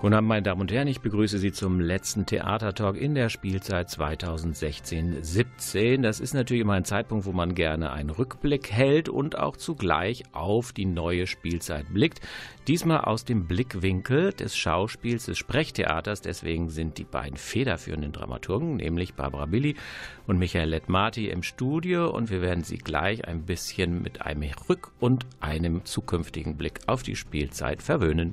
Guten Abend, meine Damen und Herren. Ich begrüße Sie zum letzten Theatertalk in der Spielzeit 2016-17. Das ist natürlich immer ein Zeitpunkt, wo man gerne einen Rückblick hält und auch zugleich auf die neue Spielzeit blickt. Diesmal aus dem Blickwinkel des Schauspiels des Sprechtheaters. Deswegen sind die beiden federführenden Dramaturgen, nämlich Barbara Billy und Michael Lettmarti im Studio. Und wir werden Sie gleich ein bisschen mit einem Rück- und einem zukünftigen Blick auf die Spielzeit verwöhnen.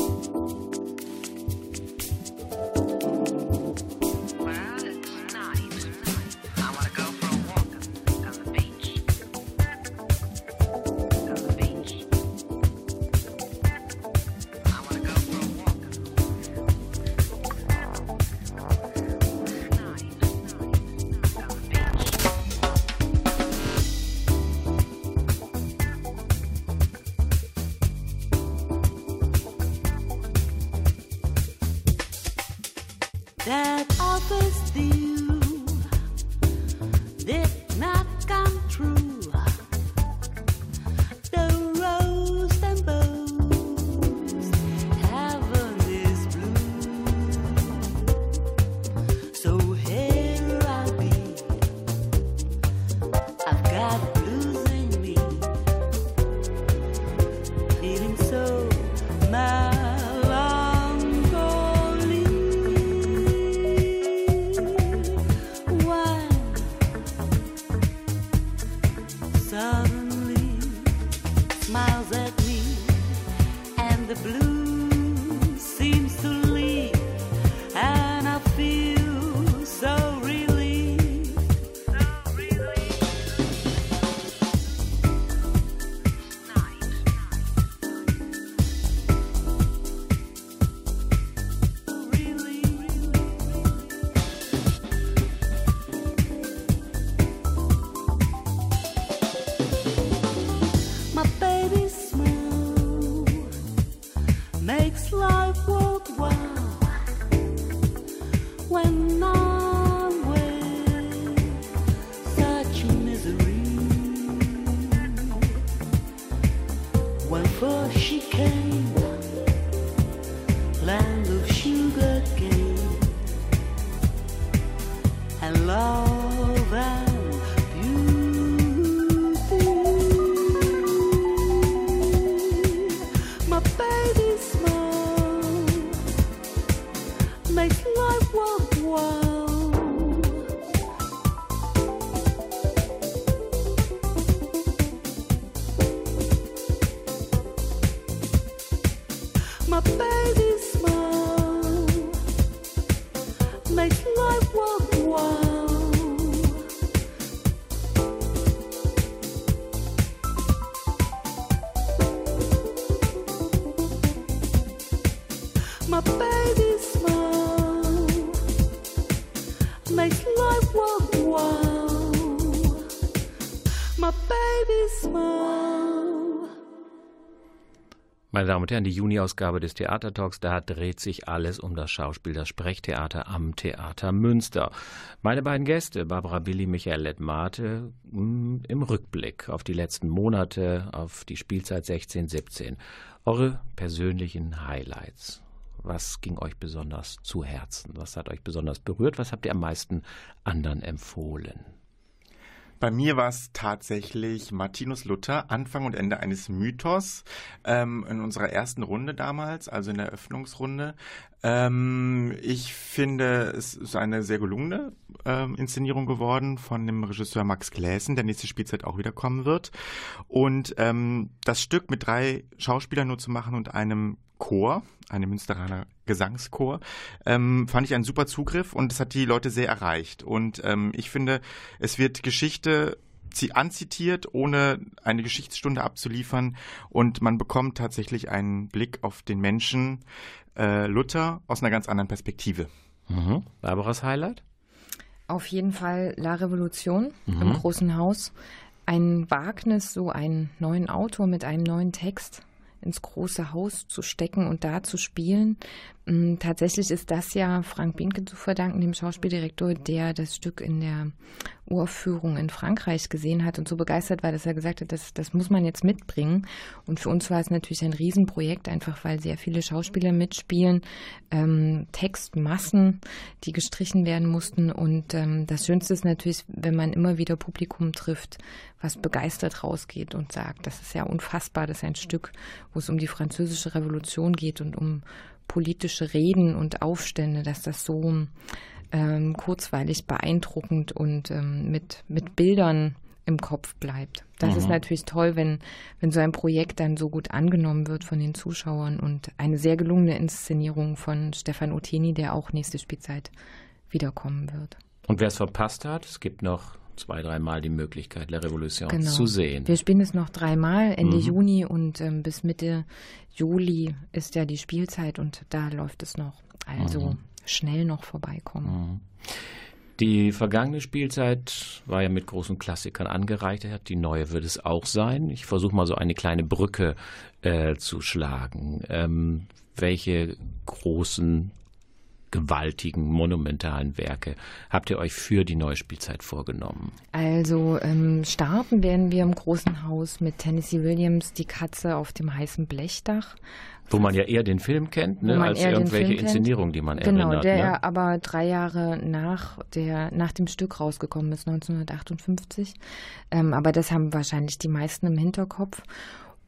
Meine Damen und Herren, die Juni-Ausgabe des Theatertalks, da dreht sich alles um das Schauspiel, das Sprechtheater am Theater Münster. Meine beiden Gäste, Barbara Billy, Michael Lettmate, mm, im Rückblick auf die letzten Monate, auf die Spielzeit 16, 17. Eure persönlichen Highlights. Was ging euch besonders zu Herzen? Was hat euch besonders berührt? Was habt ihr am meisten anderen empfohlen? Bei mir war es tatsächlich Martinus Luther, Anfang und Ende eines Mythos, ähm, in unserer ersten Runde damals, also in der Öffnungsrunde. Ähm, ich finde, es ist eine sehr gelungene ähm, Inszenierung geworden von dem Regisseur Max Gläsen, der nächste Spielzeit auch wieder kommen wird. Und ähm, das Stück mit drei Schauspielern nur zu machen und einem Chor, einem Münsteraner Gesangschor, ähm, fand ich einen super Zugriff und es hat die Leute sehr erreicht. Und ähm, ich finde, es wird Geschichte anzitiert, ohne eine Geschichtsstunde abzuliefern und man bekommt tatsächlich einen Blick auf den Menschen äh, Luther aus einer ganz anderen Perspektive. Mhm. Barbaras Highlight? Auf jeden Fall La Revolution mhm. im Großen Haus. ein Wagnis, so einen neuen Autor mit einem neuen Text ins große Haus zu stecken und da zu spielen. Mm, tatsächlich ist das ja Frank Binke zu verdanken, dem Schauspieldirektor, der das Stück in der Uraufführung in Frankreich gesehen hat und so begeistert war, dass er gesagt hat, das, das muss man jetzt mitbringen. Und für uns war es natürlich ein Riesenprojekt, einfach weil sehr viele Schauspieler mitspielen, ähm, Textmassen, die gestrichen werden mussten. Und ähm, das Schönste ist natürlich, wenn man immer wieder Publikum trifft, was begeistert rausgeht und sagt, das ist ja unfassbar, das ist ein Stück, wo es um die französische Revolution geht und um politische Reden und Aufstände, dass das so ähm, kurzweilig, beeindruckend und ähm, mit, mit Bildern im Kopf bleibt. Das mhm. ist natürlich toll, wenn, wenn so ein Projekt dann so gut angenommen wird von den Zuschauern und eine sehr gelungene Inszenierung von Stefan Uteni, der auch nächste Spielzeit wiederkommen wird. Und wer es verpasst hat, es gibt noch zwei, dreimal die Möglichkeit, La Revolution genau. zu sehen. Wir spielen es noch dreimal Ende mhm. Juni und ähm, bis Mitte Juli ist ja die Spielzeit und da läuft es noch. Also mhm schnell noch vorbeikommen. Mhm. Die vergangene Spielzeit war ja mit großen Klassikern angereichert. Die neue wird es auch sein. Ich versuche mal so eine kleine Brücke äh, zu schlagen. Ähm, welche großen, gewaltigen, monumentalen Werke habt ihr euch für die neue Spielzeit vorgenommen? Also ähm, starten werden wir im großen Haus mit Tennessee Williams, Die Katze auf dem heißen Blechdach. Wo man ja eher den Film kennt, ne, als irgendwelche Inszenierungen, die man genau, erinnert. Genau, der ne? aber drei Jahre nach, der, nach dem Stück rausgekommen ist, 1958. Ähm, aber das haben wahrscheinlich die meisten im Hinterkopf.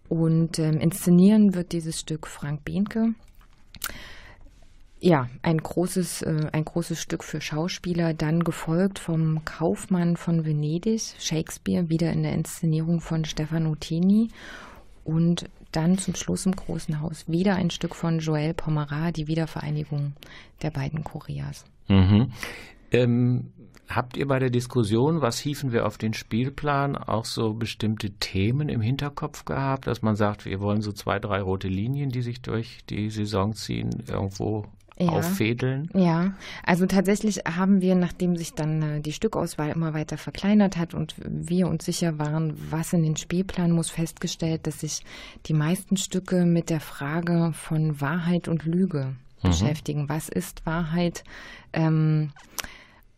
Und ähm, inszenieren wird dieses Stück Frank Behnke. Ja, ein großes, äh, ein großes Stück für Schauspieler, dann gefolgt vom Kaufmann von Venedig, Shakespeare, wieder in der Inszenierung von Stefano Tini und dann zum Schluss im Großen Haus wieder ein Stück von Joël Pomerat, die Wiedervereinigung der beiden Koreas. Mhm. Ähm, habt ihr bei der Diskussion, was hieven wir auf den Spielplan, auch so bestimmte Themen im Hinterkopf gehabt, dass man sagt, wir wollen so zwei, drei rote Linien, die sich durch die Saison ziehen, irgendwo ja. auffädeln? Ja, also tatsächlich haben wir, nachdem sich dann äh, die Stückauswahl immer weiter verkleinert hat und wir uns sicher waren, was in den Spielplan muss, festgestellt, dass sich die meisten Stücke mit der Frage von Wahrheit und Lüge mhm. beschäftigen. Was ist Wahrheit? Ähm,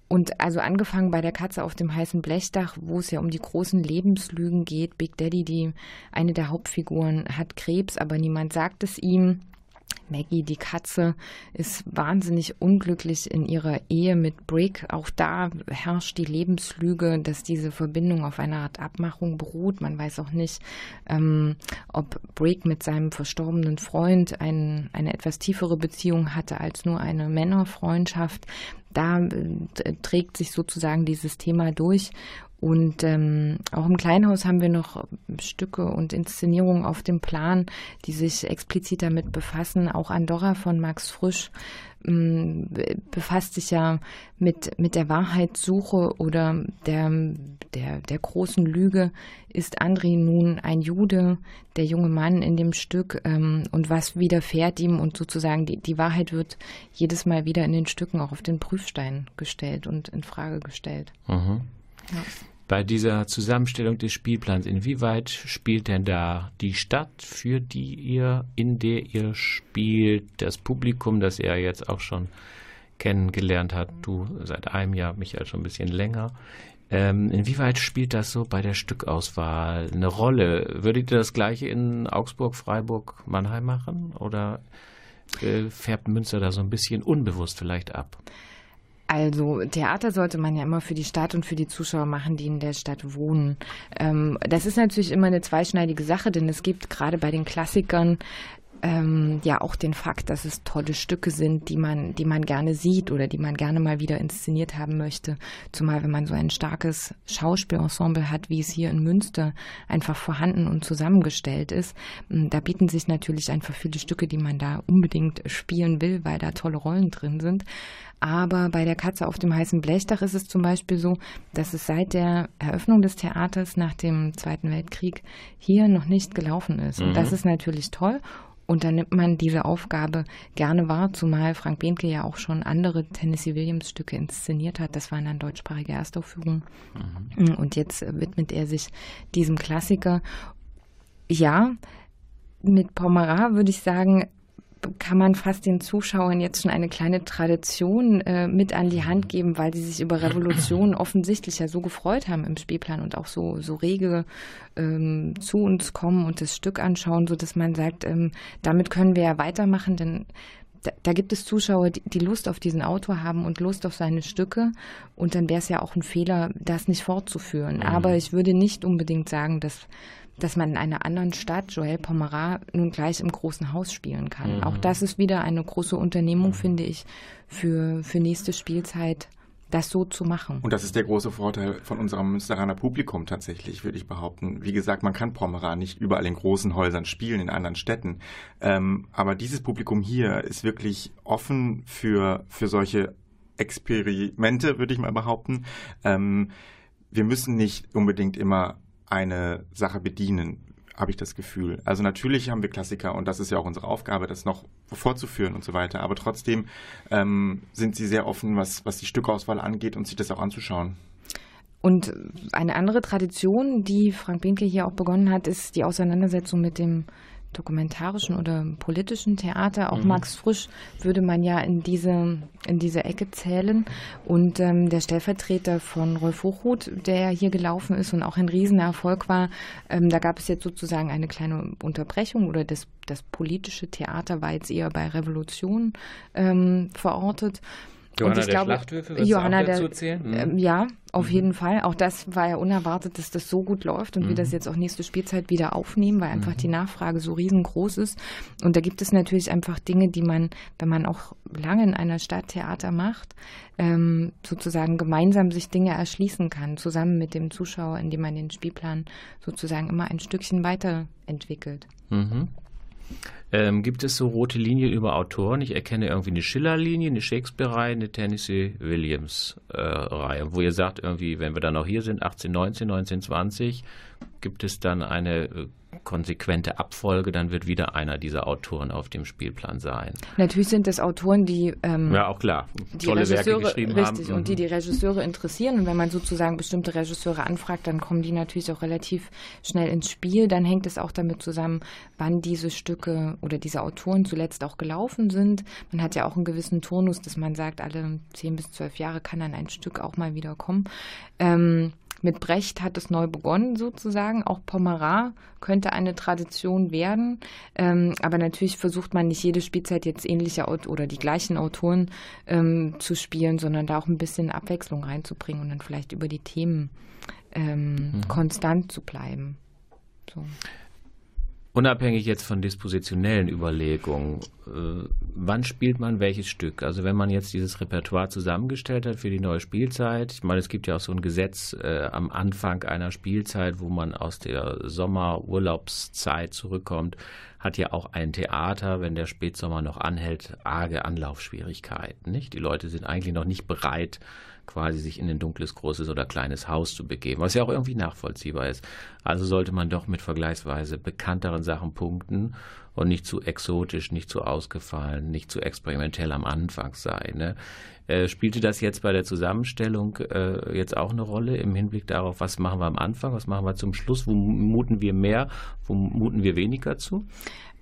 und also angefangen bei der Katze auf dem heißen Blechdach, wo es ja um die großen Lebenslügen geht. Big Daddy, die eine der Hauptfiguren, hat Krebs, aber niemand sagt es ihm. Maggie, die Katze, ist wahnsinnig unglücklich in ihrer Ehe mit Brick. Auch da herrscht die Lebenslüge, dass diese Verbindung auf einer Art Abmachung beruht. Man weiß auch nicht, ähm, ob Brick mit seinem verstorbenen Freund ein, eine etwas tiefere Beziehung hatte als nur eine Männerfreundschaft. Da äh, trägt sich sozusagen dieses Thema durch und ähm, auch im Kleinhaus haben wir noch Stücke und Inszenierungen auf dem Plan, die sich explizit damit befassen. Auch Andorra von Max Frisch ähm, befasst sich ja mit, mit der Wahrheitssuche oder der, der, der großen Lüge. Ist André nun ein Jude, der junge Mann in dem Stück? Ähm, und was widerfährt ihm? Und sozusagen die, die Wahrheit wird jedes Mal wieder in den Stücken auch auf den Prüfstein gestellt und in Frage gestellt. Mhm. Ja. Bei dieser Zusammenstellung des Spielplans, inwieweit spielt denn da die Stadt, für die ihr, in der ihr spielt, das Publikum, das er jetzt auch schon kennengelernt hat, du seit einem Jahr, Michael schon ein bisschen länger. Ähm, inwieweit spielt das so bei der Stückauswahl eine Rolle? Würdet ihr das gleiche in Augsburg, Freiburg, Mannheim machen? Oder äh, färbt Münster da so ein bisschen unbewusst vielleicht ab? Also Theater sollte man ja immer für die Stadt und für die Zuschauer machen, die in der Stadt wohnen. Ähm, das ist natürlich immer eine zweischneidige Sache, denn es gibt gerade bei den Klassikern ähm, ja auch den Fakt, dass es tolle Stücke sind, die man, die man gerne sieht oder die man gerne mal wieder inszeniert haben möchte. Zumal wenn man so ein starkes Schauspielensemble hat, wie es hier in Münster einfach vorhanden und zusammengestellt ist. Da bieten sich natürlich einfach viele Stücke, die man da unbedingt spielen will, weil da tolle Rollen drin sind. Aber bei der Katze auf dem heißen Blechdach ist es zum Beispiel so, dass es seit der Eröffnung des Theaters nach dem Zweiten Weltkrieg hier noch nicht gelaufen ist. Mhm. Und das ist natürlich toll. Und dann nimmt man diese Aufgabe gerne wahr, zumal Frank Behnke ja auch schon andere Tennessee Williams Stücke inszeniert hat. Das waren dann deutschsprachige Erstaufführungen. Mhm. Und jetzt widmet er sich diesem Klassiker. Ja, mit Pomera würde ich sagen, kann man fast den Zuschauern jetzt schon eine kleine Tradition äh, mit an die Hand geben, weil sie sich über Revolution offensichtlich ja so gefreut haben im Spielplan und auch so, so rege ähm, zu uns kommen und das Stück anschauen, so dass man sagt, ähm, damit können wir ja weitermachen, denn da, da gibt es Zuschauer, die, die Lust auf diesen Autor haben und Lust auf seine Stücke. Und dann wäre es ja auch ein Fehler, das nicht fortzuführen. Mhm. Aber ich würde nicht unbedingt sagen, dass dass man in einer anderen Stadt Joël Pomerat nun gleich im großen Haus spielen kann. Mhm. Auch das ist wieder eine große Unternehmung, finde ich, für, für nächste Spielzeit das so zu machen. Und das ist der große Vorteil von unserem Münsteraner Publikum tatsächlich, würde ich behaupten. Wie gesagt, man kann Pomerat nicht überall in großen Häusern spielen, in anderen Städten. Ähm, aber dieses Publikum hier ist wirklich offen für, für solche Experimente, würde ich mal behaupten. Ähm, wir müssen nicht unbedingt immer eine Sache bedienen, habe ich das Gefühl. Also natürlich haben wir Klassiker und das ist ja auch unsere Aufgabe, das noch vorzuführen und so weiter. Aber trotzdem ähm, sind sie sehr offen, was, was die Stückauswahl angeht und sich das auch anzuschauen. Und eine andere Tradition, die Frank Binke hier auch begonnen hat, ist die Auseinandersetzung mit dem dokumentarischen oder politischen Theater. Auch mhm. Max Frisch würde man ja in diese, in diese Ecke zählen. Und ähm, der Stellvertreter von Rolf Hochhuth, der hier gelaufen ist und auch ein Riesenerfolg war, ähm, da gab es jetzt sozusagen eine kleine Unterbrechung oder das, das politische Theater war jetzt eher bei Revolution ähm, verortet. Johanna der glaube, Schlachthöfe, Johanna der, mhm. ja, auf mhm. jeden Fall. Auch das war ja unerwartet, dass das so gut läuft und mhm. wir das jetzt auch nächste Spielzeit wieder aufnehmen, weil einfach mhm. die Nachfrage so riesengroß ist. Und da gibt es natürlich einfach Dinge, die man, wenn man auch lange in einer Stadt Theater macht, ähm, sozusagen gemeinsam sich Dinge erschließen kann, zusammen mit dem Zuschauer, indem man den Spielplan sozusagen immer ein Stückchen weiterentwickelt. Mhm. Ähm, gibt es so rote Linien über Autoren? Ich erkenne irgendwie eine Schiller-Linie, eine Shakespeare-Reihe, eine Tennessee Williams-Reihe, äh, wo ihr sagt, irgendwie, wenn wir dann noch hier sind, 1819, 1920, gibt es dann eine äh, konsequente Abfolge, dann wird wieder einer dieser Autoren auf dem Spielplan sein. Natürlich sind das Autoren, die ähm, ja auch klar tolle Werke geschrieben richtig, haben. Und die mhm. die Regisseure interessieren. Und wenn man sozusagen bestimmte Regisseure anfragt, dann kommen die natürlich auch relativ schnell ins Spiel. Dann hängt es auch damit zusammen, wann diese Stücke oder diese Autoren zuletzt auch gelaufen sind. Man hat ja auch einen gewissen Turnus, dass man sagt, alle zehn bis zwölf Jahre kann dann ein Stück auch mal wieder kommen. Ähm, mit Brecht hat es neu begonnen sozusagen. Auch Pomerat könnte eine Tradition werden. Ähm, aber natürlich versucht man nicht jede Spielzeit jetzt ähnliche oder die gleichen Autoren ähm, zu spielen, sondern da auch ein bisschen Abwechslung reinzubringen und dann vielleicht über die Themen ähm, mhm. konstant zu bleiben. So. Unabhängig jetzt von dispositionellen Überlegungen, äh, wann spielt man welches Stück? Also wenn man jetzt dieses Repertoire zusammengestellt hat für die neue Spielzeit, ich meine, es gibt ja auch so ein Gesetz äh, am Anfang einer Spielzeit, wo man aus der Sommerurlaubszeit zurückkommt, hat ja auch ein Theater, wenn der Spätsommer noch anhält, arge Anlaufschwierigkeiten. Nicht? Die Leute sind eigentlich noch nicht bereit, quasi sich in ein dunkles, großes oder kleines Haus zu begeben, was ja auch irgendwie nachvollziehbar ist. Also sollte man doch mit vergleichsweise bekannteren Sachen punkten und nicht zu exotisch, nicht zu ausgefallen, nicht zu experimentell am Anfang sein. Ne? Äh, spielte das jetzt bei der Zusammenstellung äh, jetzt auch eine Rolle im Hinblick darauf, was machen wir am Anfang, was machen wir zum Schluss, wo muten wir mehr, wo muten wir weniger zu?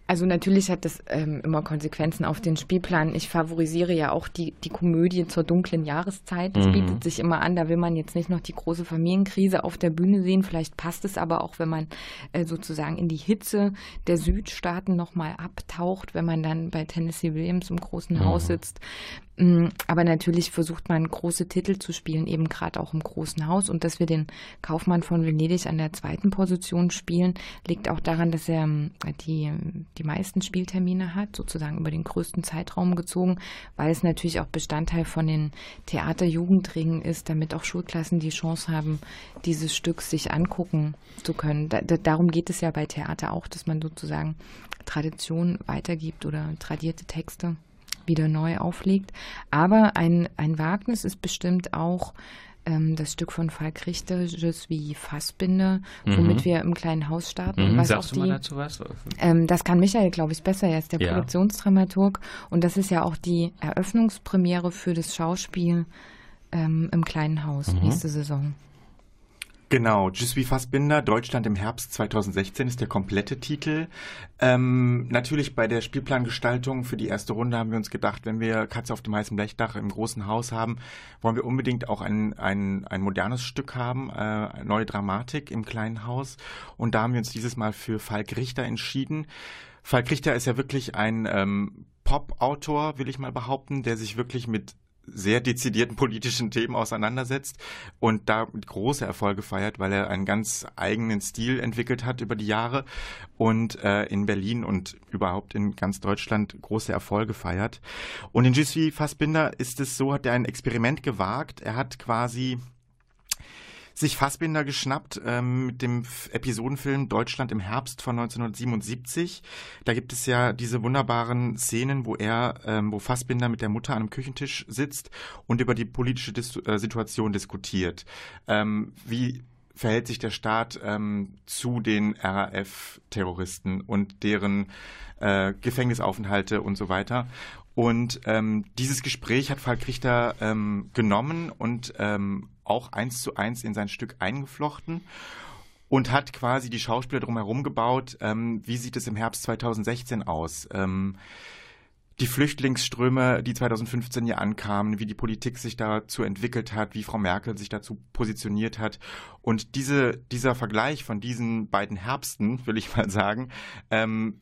Also natürlich hat das ähm, immer Konsequenzen auf den Spielplan. Ich favorisiere ja auch die, die Komödie zur dunklen Jahreszeit. Das mhm. bietet sich immer an. Da will man jetzt nicht noch die große Familienkrise auf der Bühne sehen. Vielleicht passt es aber auch, wenn man äh, sozusagen in die Hitze der Südstaaten nochmal abtaucht, wenn man dann bei Tennessee Williams im großen mhm. Haus sitzt. Mm, aber natürlich versucht man große Titel zu spielen, eben gerade auch im großen Haus. Und dass wir den Kaufmann von Venedig an der zweiten Position spielen, liegt auch daran, dass er ähm, die, die meisten Spieltermine hat, sozusagen über den größten Zeitraum gezogen, weil es natürlich auch Bestandteil von den Theaterjugendringen ist, damit auch Schulklassen die Chance haben, dieses Stück sich angucken zu können. Da, darum geht es ja bei Theater auch, dass man sozusagen Tradition weitergibt oder tradierte Texte wieder neu auflegt. Aber ein, ein Wagnis ist bestimmt auch ähm, das Stück von Falk Richter, Je suis Fassbinder, womit mhm. wir im kleinen Haus starten. Mhm. Was Sagst du mal dazu was? Ähm, das kann Michael, glaube ich, besser. Er ist der ja. Produktionsdramaturg. Und das ist ja auch die Eröffnungspremiere für das Schauspiel ähm, im kleinen Haus mhm. nächste Saison. Genau, Je suis Fassbinder, Deutschland im Herbst 2016 ist der komplette Titel. Ähm, natürlich bei der Spielplangestaltung für die erste Runde haben wir uns gedacht, wenn wir Katze auf dem heißen Blechdach im großen Haus haben, wollen wir unbedingt auch ein, ein, ein modernes Stück haben, äh, neue Dramatik im kleinen Haus. Und da haben wir uns dieses Mal für Falk Richter entschieden. Falk Richter ist ja wirklich ein ähm, Pop-Autor, will ich mal behaupten, der sich wirklich mit sehr dezidierten politischen Themen auseinandersetzt und da große Erfolge feiert, weil er einen ganz eigenen Stil entwickelt hat über die Jahre und äh, in Berlin und überhaupt in ganz Deutschland große Erfolge feiert. Und in Jussi Fassbinder ist es so, hat er ein Experiment gewagt. Er hat quasi sich Fassbinder geschnappt ähm, mit dem Episodenfilm Deutschland im Herbst von 1977. Da gibt es ja diese wunderbaren Szenen, wo er, ähm, wo Fassbinder mit der Mutter an einem Küchentisch sitzt und über die politische Dis äh, Situation diskutiert. Ähm, wie verhält sich der Staat ähm, zu den RAF-Terroristen und deren äh, Gefängnisaufenthalte und so weiter. Und ähm, dieses Gespräch hat Falk Richter ähm, genommen und ähm, auch eins zu eins in sein Stück eingeflochten und hat quasi die Schauspieler drumherum gebaut. Ähm, wie sieht es im Herbst 2016 aus? Ähm, die Flüchtlingsströme, die 2015 hier ankamen, wie die Politik sich dazu entwickelt hat, wie Frau Merkel sich dazu positioniert hat. Und diese, dieser Vergleich von diesen beiden Herbsten, will ich mal sagen, ähm,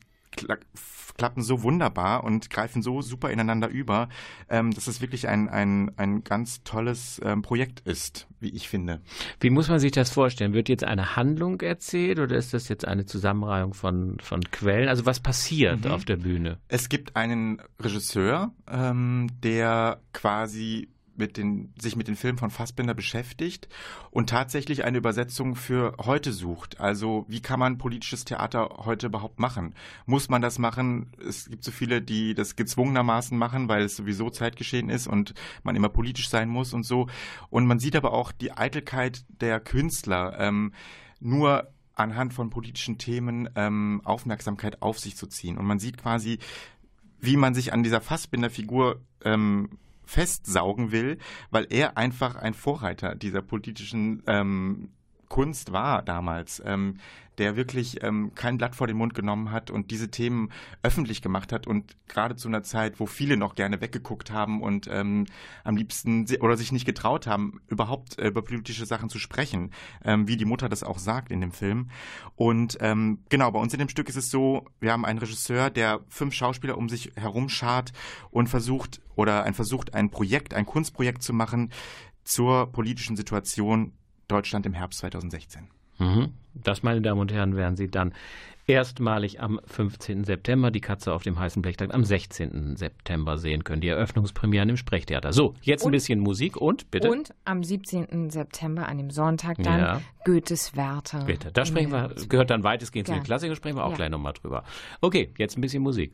klappen so wunderbar und greifen so super ineinander über, ähm, dass es wirklich ein, ein, ein ganz tolles ähm, Projekt ist, wie ich finde. Wie muss man sich das vorstellen? Wird jetzt eine Handlung erzählt oder ist das jetzt eine Zusammenreihung von, von Quellen? Also was passiert mhm. auf der Bühne? Es gibt einen Regisseur, ähm, der quasi mit den, sich mit den Filmen von Fassbinder beschäftigt und tatsächlich eine Übersetzung für heute sucht. Also wie kann man politisches Theater heute überhaupt machen? Muss man das machen? Es gibt so viele, die das gezwungenermaßen machen, weil es sowieso Zeitgeschehen ist und man immer politisch sein muss und so. Und man sieht aber auch die Eitelkeit der Künstler. Ähm, nur anhand von politischen Themen ähm, Aufmerksamkeit auf sich zu ziehen. Und man sieht quasi, wie man sich an dieser Fassbinder-Figur ähm, festsaugen will, weil er einfach ein Vorreiter dieser politischen ähm, Kunst war damals. Ähm, der wirklich ähm, kein Blatt vor den Mund genommen hat und diese Themen öffentlich gemacht hat und gerade zu einer Zeit, wo viele noch gerne weggeguckt haben und ähm, am liebsten oder sich nicht getraut haben, überhaupt äh, über politische Sachen zu sprechen, ähm, wie die Mutter das auch sagt in dem Film. Und ähm, genau, bei uns in dem Stück ist es so, wir haben einen Regisseur, der fünf Schauspieler um sich herum schart und versucht oder ein versucht, ein Projekt, ein Kunstprojekt zu machen zur politischen Situation Deutschland im Herbst 2016. Mhm. Das, meine Damen und Herren, werden Sie dann erstmalig am 15. September, die Katze auf dem heißen Blechtag am 16. September sehen können. Die Eröffnungspremieren im Sprechtheater. So, jetzt und, ein bisschen Musik und bitte. Und am 17. September, an dem Sonntag, dann ja. Goethes Werther. Bitte, da sprechen wir, gehört dann weitestgehend ja. zu den Klassikern, sprechen wir auch ja. gleich nochmal drüber. Okay, jetzt ein bisschen Musik.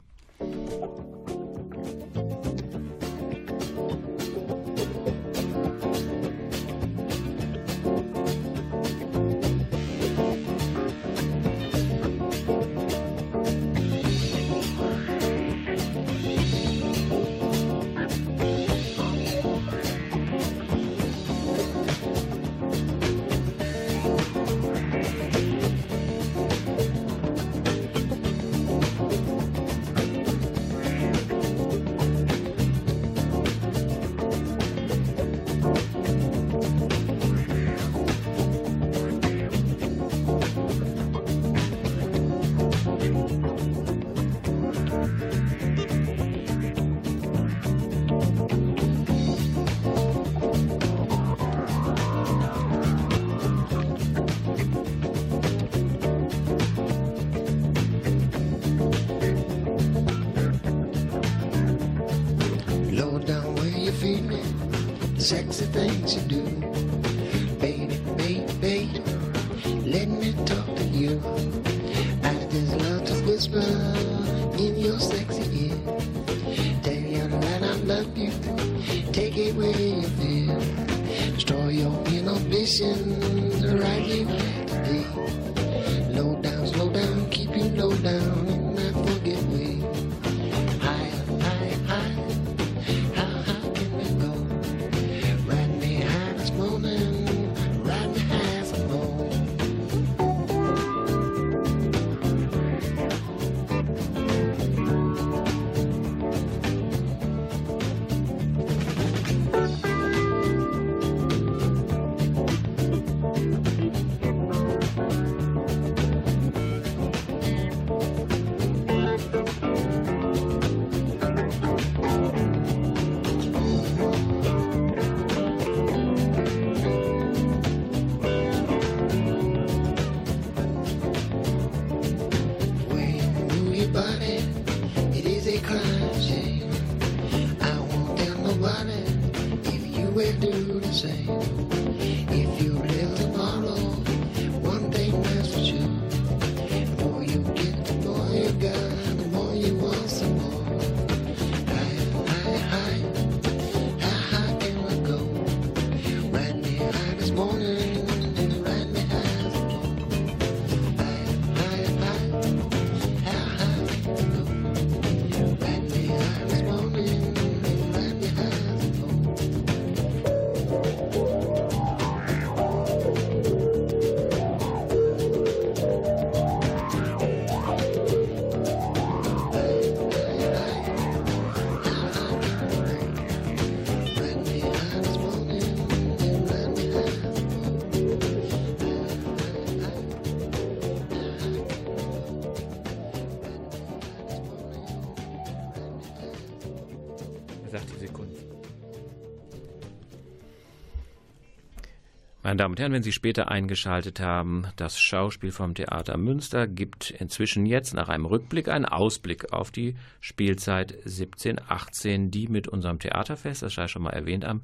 Sexy things you do. Meine Damen und Herren, wenn Sie später eingeschaltet haben, das Schauspiel vom Theater Münster gibt inzwischen jetzt nach einem Rückblick einen Ausblick auf die Spielzeit 17-18, die mit unserem Theaterfest, das sei schon mal erwähnt, am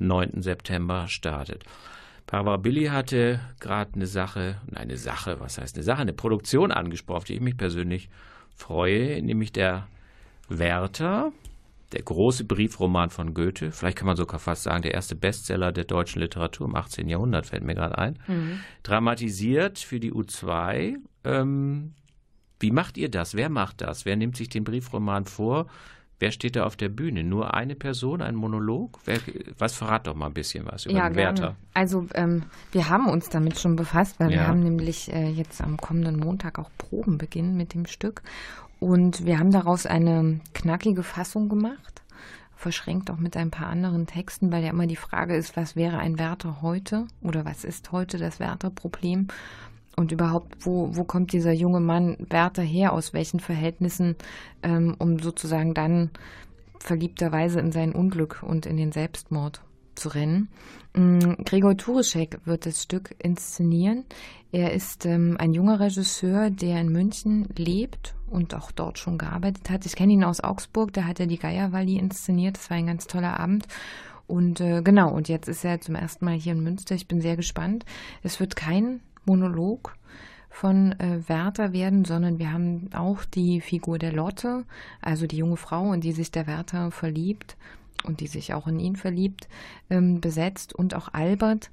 9. September startet. Barbara Billy hatte gerade eine Sache, nein, eine Sache, was heißt eine Sache, eine Produktion angesprochen, auf die ich mich persönlich freue, nämlich der Werther, der große Briefroman von Goethe, vielleicht kann man sogar fast sagen, der erste Bestseller der deutschen Literatur im 18. Jahrhundert, fällt mir gerade ein. Dramatisiert für die U2. Ähm, wie macht ihr das? Wer macht das? Wer nimmt sich den Briefroman vor? Wer steht da auf der Bühne? Nur eine Person, ein Monolog? Wer, was verrat doch mal ein bisschen was über Ja, den gerne. Werther. Also ähm, wir haben uns damit schon befasst, weil wir Ja. haben nämlich äh, jetzt am kommenden Montag auch Probenbeginn mit dem Stück. Und wir haben daraus eine knackige Fassung gemacht, verschränkt auch mit ein paar anderen Texten, weil ja immer die Frage ist, was wäre ein Wärter heute oder was ist heute das Wärterproblem? Und überhaupt, wo, wo kommt dieser junge Mann Wärter her, aus welchen Verhältnissen, ähm, um sozusagen dann verliebterweise in sein Unglück und in den Selbstmord zu rennen. Mm, Gregor Tureschek wird das Stück inszenieren. Er ist ähm, ein junger Regisseur, der in München lebt und auch dort schon gearbeitet hat. Ich kenne ihn aus Augsburg, da hat er die Geierwalli inszeniert. Das war ein ganz toller Abend. Und äh, genau, und jetzt ist er zum ersten Mal hier in Münster. Ich bin sehr gespannt. Es wird kein Monolog von äh, Werther werden, sondern wir haben auch die Figur der Lotte, also die junge Frau, in die sich der Werther verliebt und die sich auch in ihn verliebt, ähm, besetzt und auch Albert,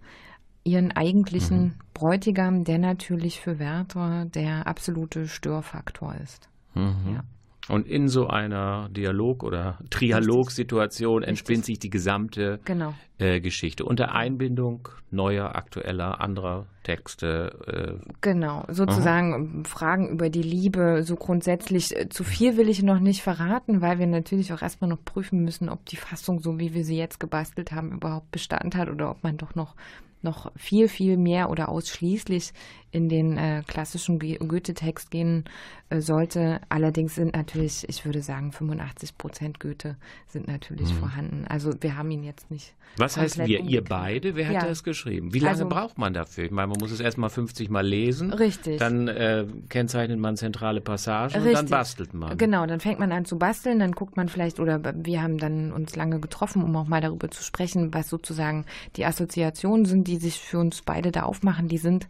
ihren eigentlichen Bräutigam, der natürlich für Werther der absolute Störfaktor ist. Mhm. Ja. Und in so einer Dialog- oder Trialogsituation entspinnt sich die gesamte Genau. äh, Geschichte unter Einbindung neuer, aktueller, anderer Texte. Äh, Genau, sozusagen Fragen über die Liebe, so grundsätzlich. Äh, Zu viel will ich noch nicht verraten, weil wir natürlich auch erstmal noch prüfen müssen, ob die Fassung, so wie wir sie jetzt gebastelt haben, überhaupt Bestand hat oder ob man doch noch, noch viel, viel mehr oder ausschließlich in den äh, klassischen Goethe-Text gehen äh, sollte. Allerdings sind natürlich, ich würde sagen, 85 Prozent Goethe sind natürlich vorhanden. Also wir haben ihn jetzt nicht. was heißt wir? Ihr beide? Wer hat Ja. das geschrieben? Wie lange Also- braucht man dafür? Ich meine, man muss es erst mal 50 Mal lesen. Richtig. Dann äh, kennzeichnet man zentrale Passagen und dann Richtig. bastelt man. Genau, dann fängt man an zu basteln, dann guckt man vielleicht, oder wir haben dann uns lange getroffen, um auch mal darüber zu sprechen, was sozusagen die Assoziationen sind, die sich für uns beide da aufmachen. Die sind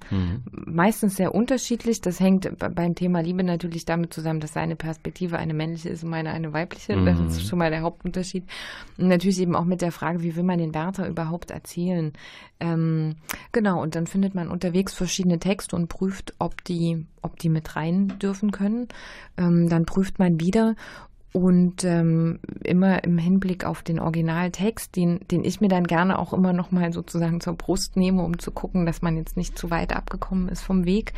meistens sehr unterschiedlich. Das hängt be- beim Thema Liebe natürlich damit zusammen, dass seine Perspektive eine männliche ist und meine eine weibliche. Das ist schon mal der Hauptunterschied. Und natürlich eben auch mit der Frage, wie will man den Werther überhaupt erzählen? Ähm, genau, und dann findet man unterwegs verschiedene Texte und prüft, ob die, ob die mit rein dürfen können. Ähm, dann prüft man wieder und ähm, immer im Hinblick auf den Originaltext, den, den ich mir dann gerne auch immer noch mal sozusagen zur Brust nehme, um zu gucken, dass man jetzt nicht zu weit abgekommen ist vom Weg.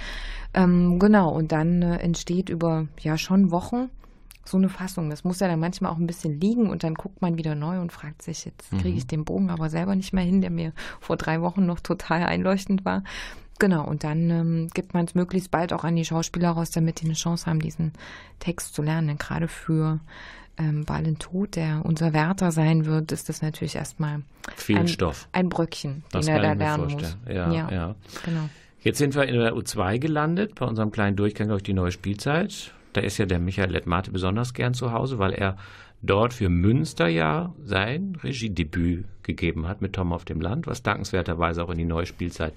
Ähm, genau, und dann äh, entsteht über ja schon Wochen so eine Fassung. Das muss ja dann manchmal auch ein bisschen liegen und dann guckt man wieder neu und fragt sich, jetzt kriege ich den Bogen aber selber nicht mehr hin, der mir vor drei Wochen noch total einleuchtend war. Genau, und dann ähm, gibt man es möglichst bald auch an die Schauspieler raus, damit die eine Chance haben, diesen Text zu lernen. Denn gerade für ähm, Balentod, der unser Wärter sein wird, ist das natürlich erstmal Viel ein, Stoff. ein Bröckchen, Das den er da lernen muss. vorstellen. Ja, ja. genau. Jetzt sind wir in der U2 gelandet, bei unserem kleinen Durchgang durch die neue Spielzeit. Da ist ja der Michael Lettmate besonders gern zu Hause, weil er dort für Münster ja sein Regiedebüt gegeben hat mit Tom auf dem Land, was dankenswerterweise auch in die neue Spielzeit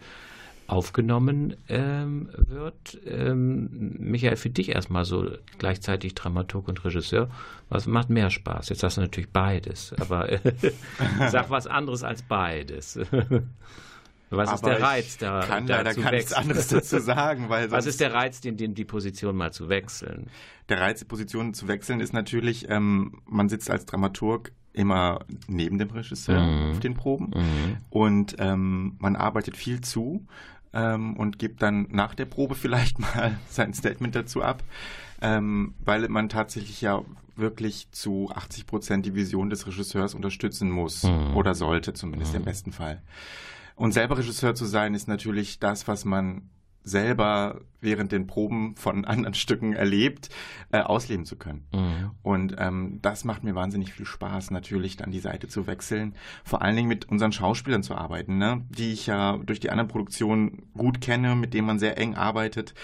aufgenommen ähm, wird. Ähm, Michael, für dich erstmal so gleichzeitig Dramaturg und Regisseur, was macht mehr Spaß? Jetzt hast du natürlich beides, aber äh, sag was anderes als beides. Was ist Aber der Reiz ich da? kann da leider nichts anderes dazu sagen, weil Was ist der Reiz, den, den, die Position mal zu wechseln? Der Reiz, die Position zu wechseln, ist natürlich, ähm, man sitzt als Dramaturg immer neben dem Regisseur Mhm. auf den Proben Mhm. und ähm, man arbeitet viel zu ähm, und gibt dann nach der Probe vielleicht mal sein Statement dazu ab, ähm, weil man tatsächlich ja wirklich zu 80 Prozent die Vision des Regisseurs unterstützen muss Mhm. oder sollte zumindest im besten Fall. Und selber Regisseur zu sein, ist natürlich das, was man selber während den Proben von anderen Stücken erlebt, äh, ausleben zu können. Mhm. Und ähm, das macht mir wahnsinnig viel Spaß, natürlich dann die Seite zu wechseln. Vor allen Dingen mit unseren Schauspielern zu arbeiten, ne? die ich ja durch die anderen Produktionen gut kenne, mit denen man sehr eng arbeitet.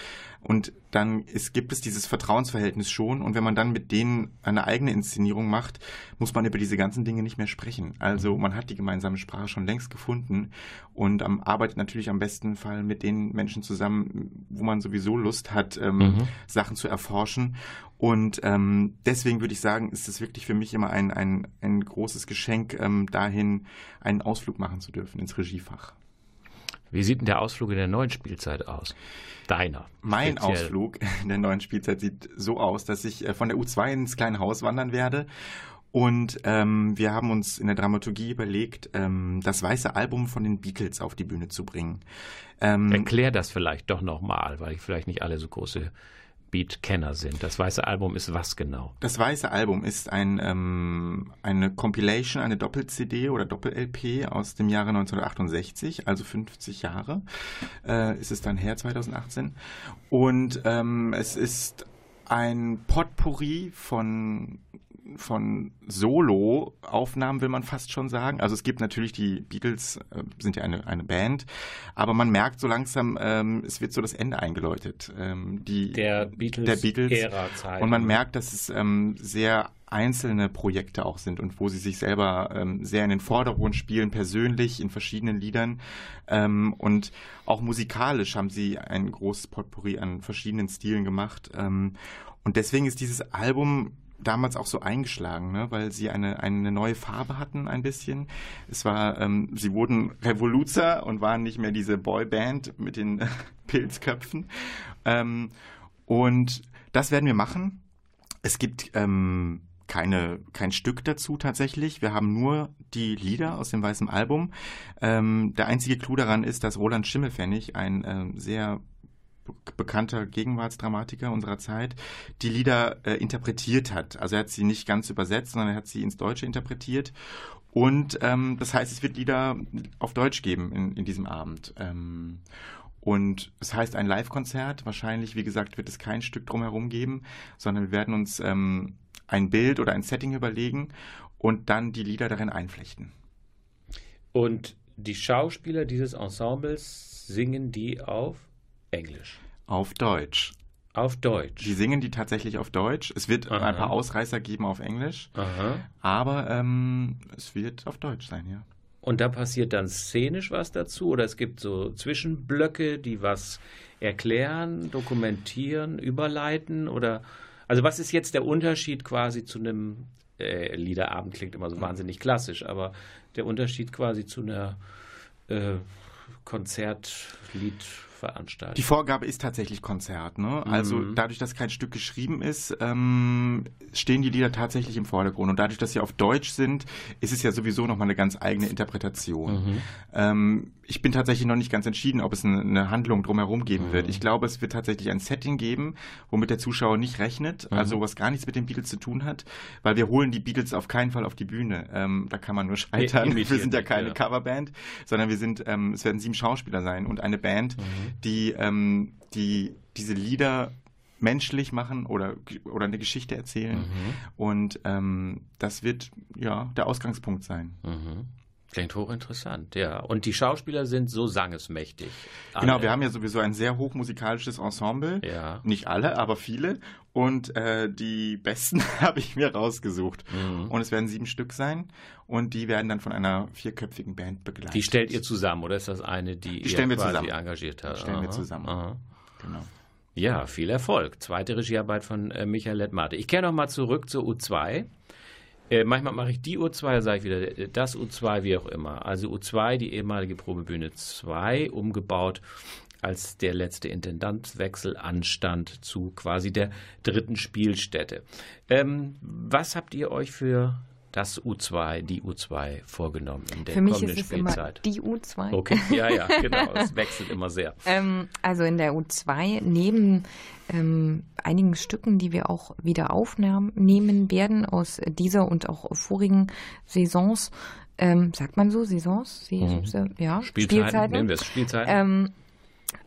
Und dann ist, gibt es dieses Vertrauensverhältnis schon. Und wenn man dann mit denen eine eigene Inszenierung macht, muss man über diese ganzen Dinge nicht mehr sprechen. Also man hat die gemeinsame Sprache schon längst gefunden und ähm, arbeitet natürlich am besten Fall mit den Menschen zusammen, wo man sowieso Lust hat, ähm, Mhm. Sachen zu erforschen. Und ähm, deswegen würde ich sagen, ist es wirklich für mich immer ein, ein, ein großes Geschenk, ähm, dahin einen Ausflug machen zu dürfen ins Regiefach. Wie sieht denn der Ausflug in der neuen Spielzeit aus? Deiner. Mein Speziell. Ausflug in der neuen Spielzeit sieht so aus, dass ich äh, von der U2 ins kleine Haus wandern werde. Und ähm, wir haben uns in der Dramaturgie überlegt, ähm, das weiße Album von den Beatles auf die Bühne zu bringen. Ähm, Erklär das vielleicht doch nochmal, weil vielleicht nicht alle so große Beat-Kenner sind. Das weiße Album ist was genau? Das weiße Album ist ein, ähm, eine Compilation, eine Doppel-CD oder Doppel-LP aus dem Jahre 1968, also 50 Jahre äh, ist es dann her, 2018. Und ähm, es ist ein Potpourri von von Solo-Aufnahmen will man fast schon sagen. Also es gibt natürlich die Beatles, äh, sind ja eine, eine Band, aber man merkt so langsam, ähm, es wird so das Ende eingeläutet. Ähm, die, Der Beatles, der Beatles. Und man merkt, dass es ähm, sehr einzelne Projekte auch sind und wo sie sich selber ähm, sehr in den Vordergrund spielen, persönlich in verschiedenen Liedern. Ähm, und auch musikalisch haben sie ein großes Potpourri an verschiedenen Stilen gemacht. Ähm, und deswegen ist dieses Album damals auch so eingeschlagen, ne? weil sie eine, eine neue Farbe hatten ein bisschen. Es war, ähm, sie wurden Revoluzer und waren nicht mehr diese Boyband mit den Pilzköpfen. Ähm, und das werden wir machen. Es gibt ähm, keine, kein Stück dazu tatsächlich. Wir haben nur die Lieder aus dem weißen Album. Ähm, der einzige Clou daran ist, dass Roland Schimmelfennig, ein ähm, sehr bekannter Gegenwartsdramatiker unserer Zeit, die Lieder äh, interpretiert hat. Also er hat sie nicht ganz übersetzt, sondern er hat sie ins Deutsche interpretiert. Und ähm, das heißt, es wird Lieder auf Deutsch geben in, in diesem Abend. Ähm, und es heißt ein Live-Konzert. Wahrscheinlich, wie gesagt, wird es kein Stück drumherum geben, sondern wir werden uns ähm, ein Bild oder ein Setting überlegen und dann die Lieder darin einflechten. Und die Schauspieler dieses Ensembles singen die auf Englisch. Auf Deutsch. Auf Deutsch. Die singen die tatsächlich auf Deutsch. Es wird Aha. ein paar Ausreißer geben auf Englisch, Aha. aber ähm, es wird auf Deutsch sein, ja. Und da passiert dann szenisch was dazu? Oder es gibt so Zwischenblöcke, die was erklären, dokumentieren, überleiten? Oder also was ist jetzt der Unterschied quasi zu einem äh, Liederabend klingt immer so wahnsinnig klassisch, aber der Unterschied quasi zu einer äh, Konzertliedveranstaltung? Die Vorgabe ist tatsächlich Konzert, ne? Also Mhm. dadurch, dass kein Stück geschrieben ist, ähm, stehen die Lieder tatsächlich im Vordergrund. Und dadurch, dass sie auf Deutsch sind, ist es ja sowieso nochmal eine ganz eigene Interpretation. Mhm. Ähm, ich bin tatsächlich noch nicht ganz entschieden, ob es eine, eine Handlung drumherum geben wird. Ich glaube, es wird tatsächlich ein Setting geben, womit der Zuschauer nicht rechnet, also was gar nichts mit den Beatles zu tun hat, weil wir holen die Beatles auf keinen Fall auf die Bühne. Ähm, da kann man nur scheitern. imitieren wir sind ja keine ja. Coverband, sondern wir sind, ähm, es werden sieben Schauspieler sein und eine Band, die, ähm, die diese Lieder menschlich machen oder, oder eine Geschichte erzählen. Und ähm, das wird ja der Ausgangspunkt sein. Mhm. Klingt hochinteressant, ja. Und die Schauspieler sind so sangesmächtig. Genau, Alle. wir haben ja sowieso ein sehr hochmusikalisches Ensemble. Ja. Nicht alle, aber viele. Und äh, die besten habe ich mir rausgesucht. Mhm. Und es werden sieben Stück sein. Und die werden dann von einer vierköpfigen Band begleitet. Die stellt ihr zusammen oder ist das eine, die, Die ihr wir quasi zusammen. engagiert hat? Die stellen wir Aha, zusammen. aha. Genau. Ja, viel Erfolg. Zweite Regiearbeit von äh, Michael Lettmate. Ich kehre noch mal zurück zur U2. Äh, manchmal mache ich die U2, sage ich wieder äh, das U2, wie auch immer. Also U2, die ehemalige Probebühne 2, umgebaut, als der letzte Intendantswechsel anstand zu quasi der dritten Spielstätte. Ähm, was habt ihr euch für das U2, die U2 vorgenommen in der Für mich kommenden ist es immer Spielzeit? die U2. Okay, ja, ja, genau. Es wechselt immer sehr. Ähm, also in der U2 neben ähm, einigen Stücken, die wir auch wieder aufnehmen werden aus dieser und auch vorigen Saisons, ähm, sagt man so, Saisons? Sie, Ja, Mhm. Spielzeiten, nehmen wir es, Spielzeiten.